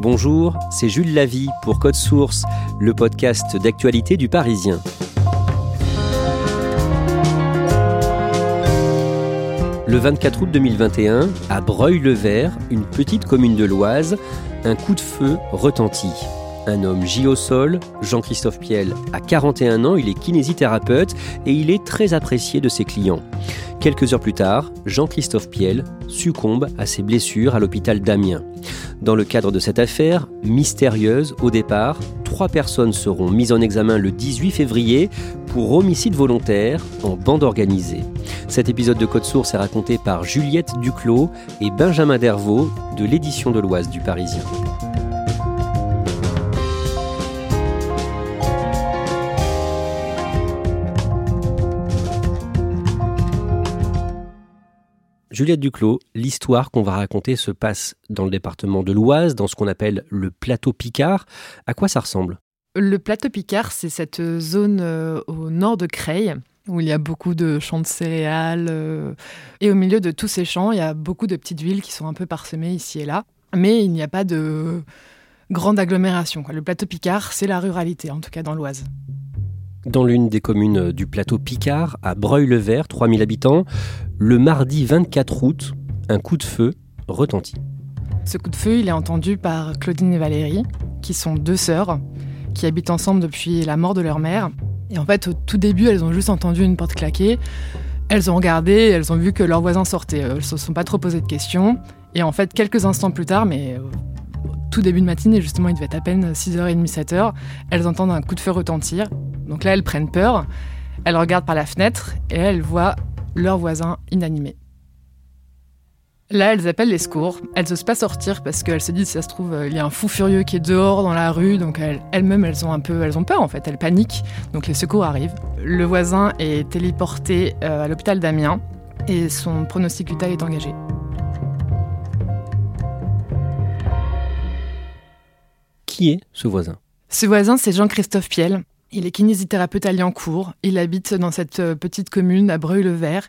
Bonjour, c'est Jules Lavie pour Code Source, le podcast d'actualité du Parisien. Le 24 août 2021, à Breuil-le-Vert, une petite commune de l'Oise, un coup de feu retentit. Un homme gît au sol, Jean-Christophe Piel a 41 ans, il est kinésithérapeute et il est très apprécié de ses clients. Quelques heures plus tard, Jean-Christophe Piel succombe à ses blessures à l'hôpital d'Amiens. Dans le cadre de cette affaire, mystérieuse au départ, trois personnes seront mises en examen le 18 février pour homicide volontaire en bande organisée. Cet épisode de Code Source est raconté par Juliette Duclos et Benjamin Dervaux de l'édition de l'Oise du Parisien. Juliette Duclos, l'histoire qu'on va raconter se passe dans le département de l'Oise, dans ce qu'on appelle le plateau Picard. À quoi ça ressemble? Le plateau Picard, c'est cette zone euh, au nord de Creil où il y a beaucoup de champs de céréales. euh, et au milieu de tous ces champs, il y a beaucoup de petites villes qui sont un peu parsemées ici et là. Mais il n'y a pas de grande agglomération. Le plateau Picard, c'est la ruralité, en tout cas dans l'Oise. Dans l'une des communes du plateau Picard, à Breuil-le-Vert, 3000 habitants, le mardi 24 août, un coup de feu retentit. Ce coup de feu, il est entendu par Claudine et Valérie, qui sont deux sœurs, qui habitent ensemble depuis la mort de leur mère. Et en fait, au tout début, elles ont juste entendu une porte claquer. Elles ont regardé, elles ont vu que leur voisin sortait. Elles se sont pas trop posé de questions. Et en fait, quelques instants plus tard, mais au tout début de matinée, justement, il devait être à peine 6h30, 7h, elles entendent un coup de feu retentir. Donc là, elles prennent peur. Elles regardent par la fenêtre et elles voient leur voisin inanimé. Là, elles appellent les secours. Elles n'osent pas sortir parce qu'elles se disent, si ça se trouve, euh, il y a un fou furieux qui est dehors dans la rue. Donc elles- elles-mêmes, elles ont un peu, elles ont peur en fait. Elles paniquent. Donc les secours arrivent. Le voisin est téléporté euh, à l'hôpital d'Amiens et son pronostic vital est engagé. Qui est ce voisin? Ce voisin, c'est Jean-Christophe Piel. Il est kinésithérapeute à Liancourt. Il habite dans cette euh, petite commune à Breuil-le-Vert.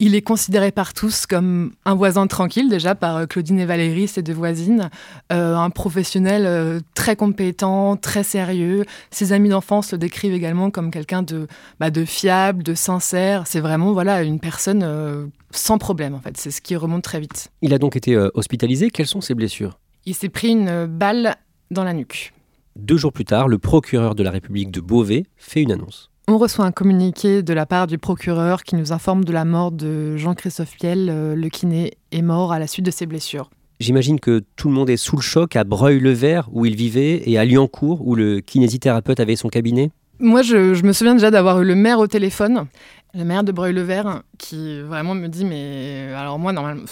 Il est considéré par tous comme un voisin tranquille, déjà par euh, Claudine et Valérie, ses deux voisines. Euh, un professionnel euh, très compétent, très sérieux. Ses amis d'enfance le décrivent également comme quelqu'un de, bah, de fiable, de sincère. C'est vraiment voilà, une personne euh, sans problème, en fait. C'est ce qui remonte très vite. Il a donc été hospitalisé. Quelles sont ses blessures? Il s'est pris une balle dans la nuque. Deux jours plus tard, le procureur de la République de Beauvais fait une annonce. On reçoit un communiqué de la part du procureur qui nous informe de la mort de Jean-Christophe Piel. Euh, Le kiné est mort à la suite de ses blessures. J'imagine que tout le monde est sous le choc à Breuil-le-Vert, où il vivait, et à Liancourt, où le kinésithérapeute avait son cabinet. Moi, je, je me souviens déjà d'avoir eu le maire au téléphone, le maire de Breuil-le-Vert, qui vraiment me dit Mais alors, moi, normalement,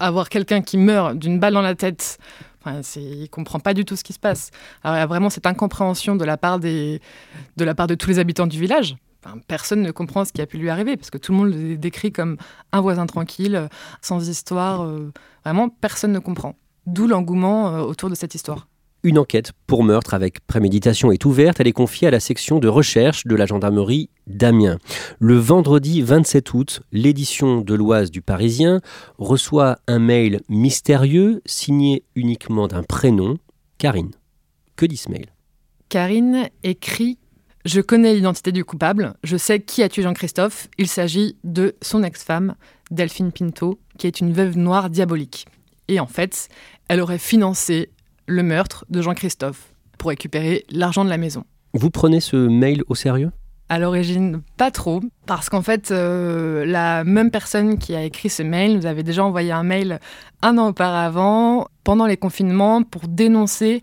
avoir quelqu'un qui meurt d'une balle dans la tête, enfin, il comprend pas du tout ce qui se passe. Alors, il y a vraiment cette incompréhension de la part, des, de, la part de tous les habitants du village. Enfin, personne ne comprend ce qui a pu lui arriver, parce que tout le monde le décrit comme un voisin tranquille, sans histoire. euh, vraiment, personne ne comprend. D'où l'engouement euh, autour de cette histoire. Une enquête pour meurtre avec préméditation est ouverte. Elle est confiée à la section de recherche de la gendarmerie d'Amiens. Le vendredi 27 août, l'édition de l'Oise du Parisien reçoit un mail mystérieux signé uniquement d'un prénom, Karine. Que dit ce mail? Karine écrit Je connais l'identité du coupable, je sais qui a tué Jean-Christophe. Il s'agit de son ex-femme, Delphine Pinto, qui est une veuve noire diabolique. Et en fait, elle aurait financé le meurtre de Jean-Christophe pour récupérer l'argent de la maison. Vous prenez ce mail au sérieux? À l'origine, pas trop, parce qu'en fait, euh, la même personne qui a écrit ce mail nous avait déjà envoyé un mail un an auparavant, pendant les confinements, pour dénoncer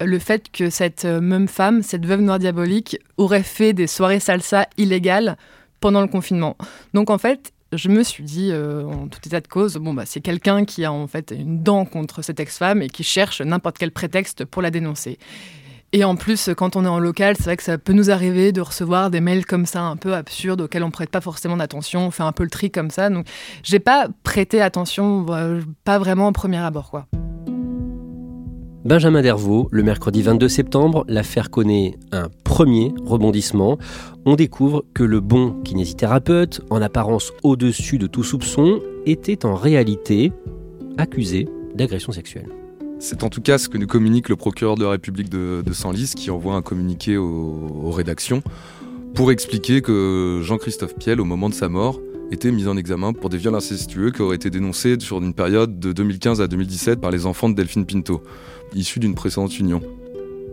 le fait que cette même femme, cette veuve noire diabolique, aurait fait des soirées salsa illégales pendant le confinement. Donc en fait, je me suis dit, euh, en tout état de cause, bon, bah, c'est quelqu'un qui a en fait une dent contre cette ex-femme et qui cherche n'importe quel prétexte pour la dénoncer. Et en plus, quand on est en local, c'est vrai que ça peut nous arriver de recevoir des mails comme ça, un peu absurdes, auxquels on prête pas forcément d'attention. On fait un peu le tri comme ça. Donc, j'ai pas prêté attention, pas vraiment au premier abord, quoi. Benjamin Dervaux, le mercredi 22 septembre, l'affaire connaît un premier rebondissement. On découvre que le bon kinésithérapeute, en apparence au-dessus de tout soupçon, était en réalité accusé d'agression sexuelle. C'est en tout cas ce que nous communique le procureur de la République de, Senlis qui envoie un communiqué aux, rédactions pour expliquer que Jean-Christophe Piel, au moment de sa mort, était mis en examen pour des viols incestueux qui auraient été dénoncés sur une période de 2015 à 2017 par les enfants de Delphine Pinto, issus d'une précédente union.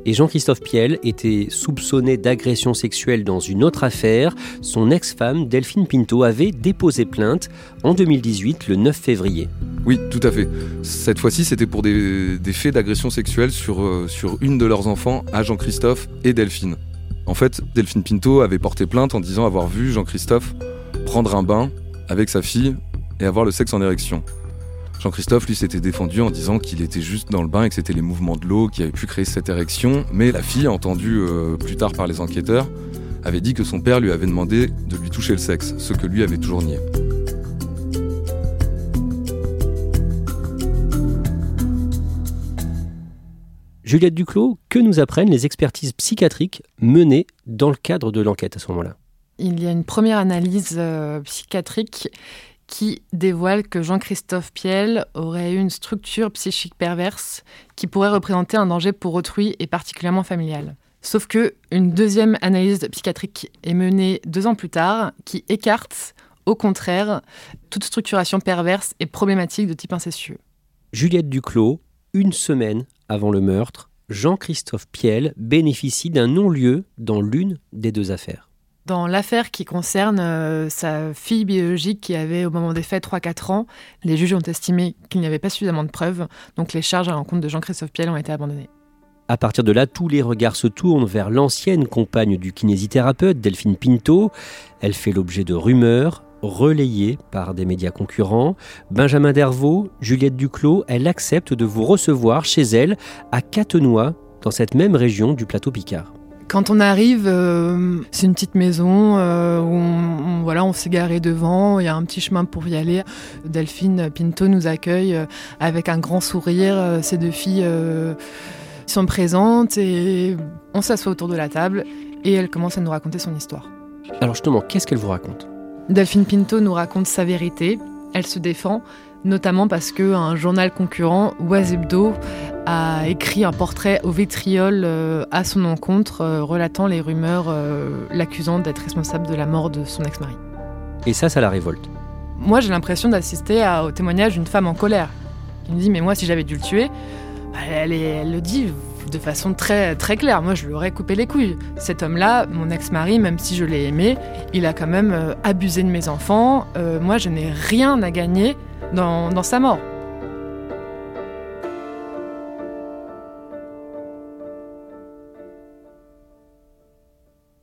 Et Jean-Christophe Piel était soupçonné d'agression sexuelle dans une autre affaire. Son ex-femme, Delphine Pinto, avait déposé plainte en 2018, le 9 février. Oui, tout à fait. Cette fois-ci, c'était pour des, faits d'agression sexuelle sur, euh, sur une de leurs enfants, à Jean-Christophe et Delphine. En fait, Delphine Pinto avait porté plainte en disant avoir vu Jean-Christophe prendre un bain avec sa fille et avoir le sexe en érection. Jean-Christophe, lui, s'était défendu en disant qu'il était juste dans le bain et que c'était les mouvements de l'eau qui avaient pu créer cette érection. Mais la fille, entendue euh, plus tard par les enquêteurs, avait dit que son père lui avait demandé de lui toucher le sexe, ce que lui avait toujours nié. Juliette Duclos, que nous apprennent les expertises psychiatriques menées dans le cadre de l'enquête à ce moment-là? Il y a une première analyse euh, psychiatrique qui dévoile que Jean-Christophe Piel aurait eu une structure psychique perverse qui pourrait représenter un danger pour autrui et particulièrement familial. Sauf que une deuxième analyse psychiatrique est menée deux ans plus tard qui écarte, au contraire, toute structuration perverse et problématique de type incestueux. Juliette Duclos, une semaine avant le meurtre, Jean-Christophe Piel bénéficie d'un non-lieu dans l'une des deux affaires. Dans l'affaire qui concerne euh, sa fille biologique qui avait au moment des faits 3-4 ans, les juges ont estimé qu'il n'y avait pas suffisamment de preuves, donc les charges à l'encontre de Jean-Christophe Piel ont été abandonnées. À partir de là, tous les regards se tournent vers l'ancienne compagne du kinésithérapeute, Delphine Pinto. Elle fait l'objet de rumeurs relayées par des médias concurrents. Benjamin Dervaux, Juliette Duclos, elle accepte de vous recevoir chez elle à Catenois, dans cette même région du plateau Picard. Quand on arrive, euh, c'est une petite maison euh, où on, voilà, on s'est garé devant, il y a un petit chemin pour y aller. Delphine Pinto nous accueille euh, avec un grand sourire. Ces deux filles sont présentes et on s'assoit autour de la table et elle commence à nous raconter son histoire. Alors justement, qu'est-ce qu'elle vous raconte? Delphine Pinto nous raconte sa vérité. Elle se défend, notamment parce qu'un journal concurrent, Oisebdo, a écrit un portrait au vitriol euh, à son encontre, euh, relatant les rumeurs euh, l'accusant d'être responsable de la mort de son ex-mari. Et ça, ça la révolte Moi, j'ai l'impression d'assister au témoignage d'une femme en colère. qui me dit, mais moi, si j'avais dû le tuer, bah, elle, elle, le dit de façon très, très claire. Moi, je lui aurais coupé les couilles. Cet homme-là, mon ex-mari, même si je l'ai aimé, il a quand même abusé de mes enfants. moi, je n'ai rien à gagner dans sa mort.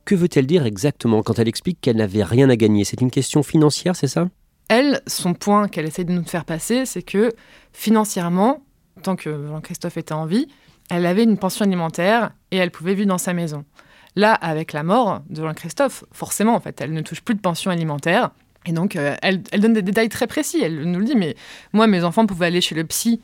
Que veut-elle dire exactement quand elle explique qu'elle n'avait rien à gagner? C'est une question financière, c'est ça? Elle, son point qu'elle essaie de nous faire passer, c'est que financièrement, tant que Jean-Christophe était en vie, elle avait une pension alimentaire et elle pouvait vivre dans sa maison. Là, avec la mort de Jean-Christophe, forcément, en fait, elle ne touche plus de pension alimentaire. Et donc, euh, elle, elle, donne des détails très précis. Elle nous le dit, mais moi, mes enfants pouvaient aller chez le psy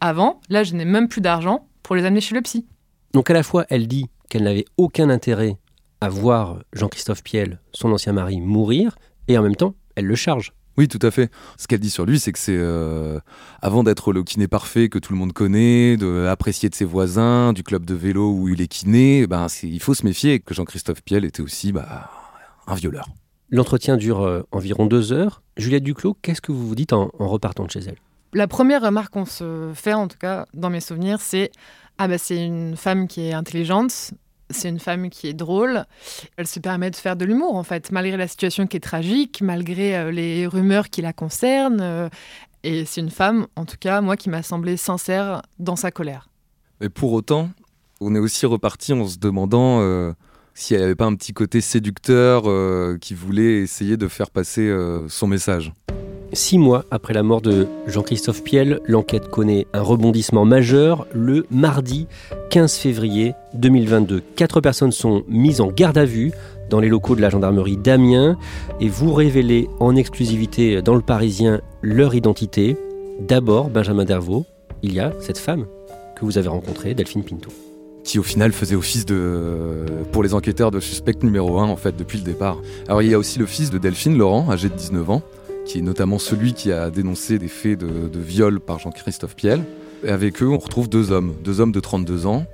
avant. Là, je n'ai même plus d'argent pour les amener chez le psy. Donc, à la fois, elle dit qu'elle n'avait aucun intérêt à voir Jean-Christophe Piel, son ancien mari, mourir, et en même temps, elle le charge. Oui, tout à fait. Ce qu'elle dit sur lui, c'est que c'est euh, avant d'être le kiné parfait que tout le monde connaît, de apprécier de ses voisins, du club de vélo où il est kiné, ben il faut se méfier que Jean-Christophe Piel était aussi bah, un violeur. L'entretien dure euh, environ deux heures. Juliette Duclos, qu'est-ce que vous vous dites en, en repartant de chez elle? La première remarque qu'on se fait, en tout cas dans mes souvenirs, c'est ah bah c'est une femme qui est intelligente, c'est une femme qui est drôle. Elle se permet de faire de l'humour, en fait, malgré la situation qui est tragique, malgré euh, les rumeurs qui la concernent. euh, et c'est une femme, en tout cas, moi, qui m'a semblé sincère dans sa colère. Mais pour autant, on est aussi reparti en se demandant euh, si elle avait pas un petit côté séducteur euh, qui voulait essayer de faire passer euh, son message. Six mois après la mort de Jean-Christophe Piel, l'enquête connaît un rebondissement majeur le mardi 15 février 2022. Quatre personnes sont mises en garde à vue dans les locaux de la gendarmerie d'Amiens et vous révélez en exclusivité dans le Parisien leur identité. D'abord, Benjamin Dervaux, il y a cette femme que vous avez rencontrée, Delphine Pinto. Qui au final faisait office de, pour les enquêteurs de suspect numéro 1 en fait depuis le départ. Alors il y a aussi le fils de Delphine, Laurent, âgé de 19 ans, qui est notamment celui qui a dénoncé des faits de, viol par Jean-Christophe Piel. Et avec eux, on retrouve deux hommes, deux hommes de 32 ans.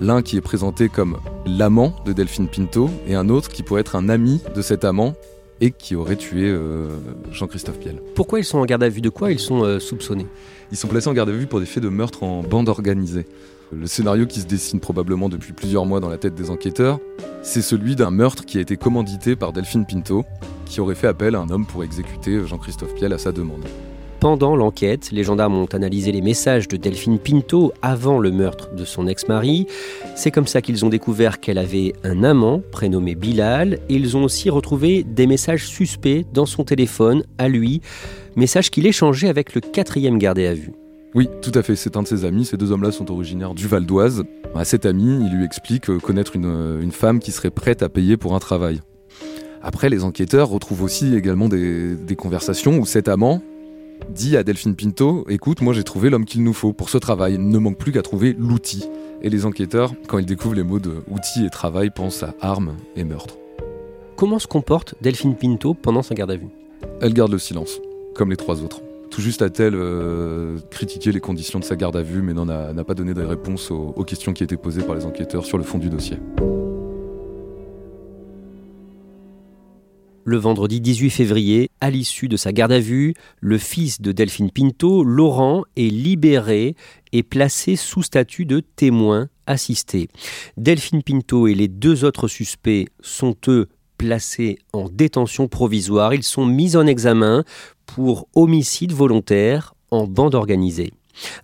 L'un qui est présenté comme l'amant de Delphine Pinto et un autre qui pourrait être un ami de cet amant et qui aurait tué euh, Jean-Christophe Piel. Pourquoi ils sont en garde à vue? De quoi ils sont euh, soupçonnés? Ils sont placés en garde à vue pour des faits de meurtre en bande organisée. Le scénario qui se dessine probablement depuis plusieurs mois dans la tête des enquêteurs, c'est celui d'un meurtre qui a été commandité par Delphine Pinto, qui aurait fait appel à un homme pour exécuter Jean-Christophe Piel à sa demande. Pendant l'enquête, les gendarmes ont analysé les messages de Delphine Pinto avant le meurtre de son ex-mari. C'est comme ça qu'ils ont découvert qu'elle avait un amant prénommé Bilal et ils ont aussi retrouvé des messages suspects dans son téléphone à lui, messages qu'il échangeait avec le quatrième gardé à vue. Oui, tout à fait, c'est un de ses amis. Ces deux hommes-là sont originaires du Val d'Oise. À cet ami, il lui explique euh, connaître une, euh, une femme qui serait prête à payer pour un travail. Après, les enquêteurs retrouvent aussi également des, des conversations où cet amant dit à Delphine Pinto Écoute, moi j'ai trouvé l'homme qu'il nous faut pour ce travail. Il ne manque plus qu'à trouver l'outil. Et les enquêteurs, quand ils découvrent les mots de outil et travail, pensent à armes et meurtre. Comment se comporte Delphine Pinto pendant sa garde à vue? Elle garde le silence, comme les trois autres. Tout juste a-t-elle euh, critiqué les conditions de sa garde à vue, mais n'a pas donné de réponse aux questions qui étaient posées par les enquêteurs sur le fond du dossier. Le vendredi 18 février, à l'issue de sa garde à vue, le fils de Delphine Pinto, Laurent, est libéré et placé sous statut de témoin assisté. Delphine Pinto et les deux autres suspects sont eux placés en détention provisoire. Ils sont mis en examen pour homicide volontaire en bande organisée.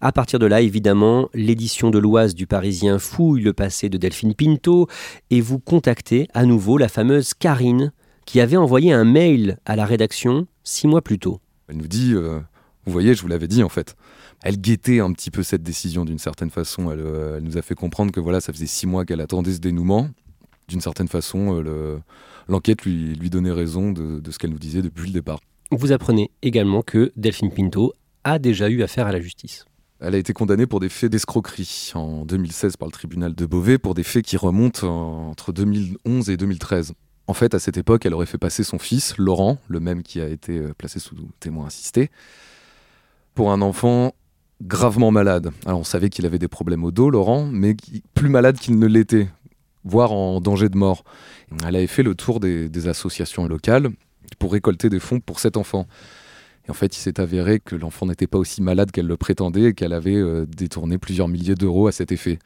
À partir de là, évidemment, l'édition de l'Oise du Parisien fouille le passé de Delphine Pinto et vous contactez à nouveau la fameuse Karine qui avait envoyé un mail à la rédaction six mois plus tôt. Elle nous dit euh, Vous voyez, je vous l'avais dit en fait. Elle guettait un petit peu cette décision d'une certaine façon. Elle, euh, nous a fait comprendre que voilà, ça faisait six mois qu'elle attendait ce dénouement. D'une certaine façon, euh, le- l'enquête lui, donnait raison de ce qu'elle nous disait depuis le départ. Vous apprenez également que Delphine Pinto a déjà eu affaire à la justice. Elle a été condamnée pour des faits d'escroquerie en 2016 par le tribunal de Beauvais pour des faits qui remontent en- entre 2011 et 2013. En fait, à cette époque, elle aurait fait passer son fils, Laurent, le même qui a été euh, placé sous témoin assisté, pour un enfant gravement malade. Alors, on savait qu'il avait des problèmes au dos, Laurent, mais plus malade qu'il ne l'était, voire en danger de mort. Elle avait fait le tour des, des associations locales pour récolter des fonds pour cet enfant. Et en fait, il s'est avéré que l'enfant n'était pas aussi malade qu'elle le prétendait et qu'elle avait euh, détourné plusieurs milliers d'euros à cet effet.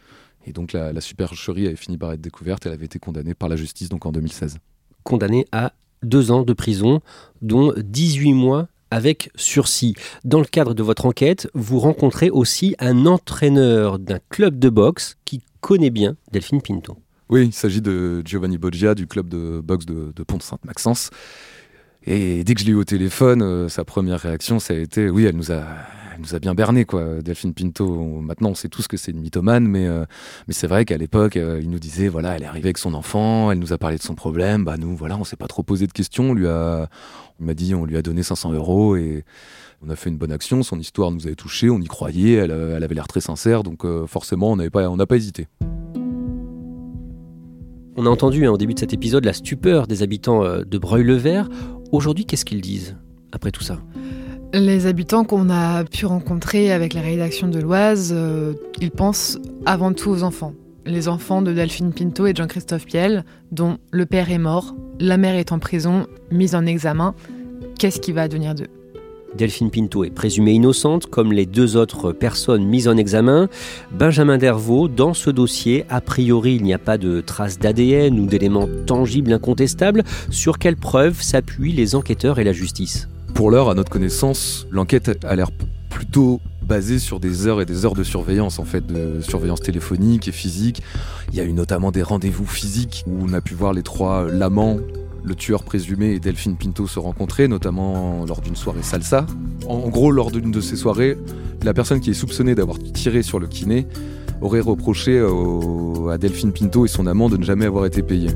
Et donc la, la supercherie avait fini par être découverte, elle avait été condamnée par la justice donc en 2016. Condamné à deux ans de prison, dont 18 mois avec sursis. Dans le cadre de votre enquête, vous rencontrez aussi un entraîneur d'un club de boxe qui connaît bien Delphine Pinto. Oui, il s'agit de Giovanni Boggia du club de boxe de, de Pont-Sainte-Maxence. Et dès que je l'ai eu au téléphone, euh, sa première réaction, ça a été oui, elle nous a, nous a bien berné, quoi, Delphine Pinto. Maintenant, on sait tous que c'est une mythomane, mais, euh, mais c'est vrai qu'à l'époque, euh, il nous disait voilà, elle est arrivée avec son enfant, elle nous a parlé de son problème. Bah, nous, voilà, on s'est pas trop posé de questions. On lui a, on m'a dit, on lui a donné 500 euros et on a fait une bonne action. Son histoire nous avait touchés, on y croyait, elle, elle avait l'air très sincère, donc forcément, on n'avait pas, n'a pas hésité. On a entendu hein, au début de cet épisode la stupeur des habitants de Breuil-le-Vert. Aujourd'hui, qu'est-ce qu'ils disent après tout ça? Les habitants qu'on a pu rencontrer avec la rédaction de l'Oise, euh, ils pensent avant tout aux enfants. Les enfants de Delphine Pinto et Jean-Christophe Piel, dont le père est mort, la mère est en prison, mise en examen. Qu'est-ce qui va devenir d'eux? Delphine Pinto est présumée innocente, comme les deux autres personnes mises en examen. Benjamin Dervaux, dans ce dossier, a priori, il n'y a pas de traces d'ADN ou d'éléments tangibles incontestables. Sur quelles preuves s'appuient les enquêteurs et la justice? Pour l'heure, à notre connaissance, l'enquête a l'air plutôt basée sur des heures et des heures de surveillance, en fait, de surveillance téléphonique et physique. Il y a eu notamment des rendez-vous physiques où on a pu voir les trois laments le tueur présumé et Delphine Pinto se rencontraient, notamment lors d'une soirée salsa. En gros, lors d'une de ces soirées, la personne qui est soupçonnée d'avoir tiré sur le kiné aurait reproché à Delphine Pinto et son amant de ne jamais avoir été payé.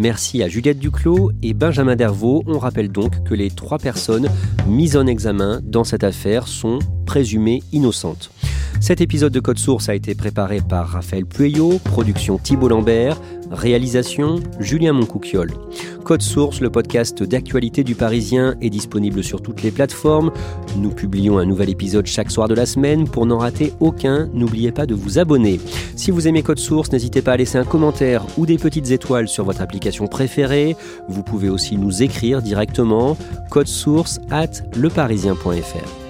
Merci à Juliette Duclos et Benjamin Dervaux. On rappelle donc que les trois personnes mises en examen dans cette affaire sont présumées innocentes. Cet épisode de Code Source a été préparé par Raphaël Pueyo, production Thibault Lambert, réalisation Julien Moncouquiol. Code Source, le podcast d'actualité du Parisien, est disponible sur toutes les plateformes. Nous publions un nouvel épisode chaque soir de la semaine. Pour n'en rater aucun, n'oubliez pas de vous abonner. Si vous aimez Code Source, n'hésitez pas à laisser un commentaire ou des petites étoiles sur votre application préférée. Vous pouvez aussi nous écrire directement code source at leparisien.fr.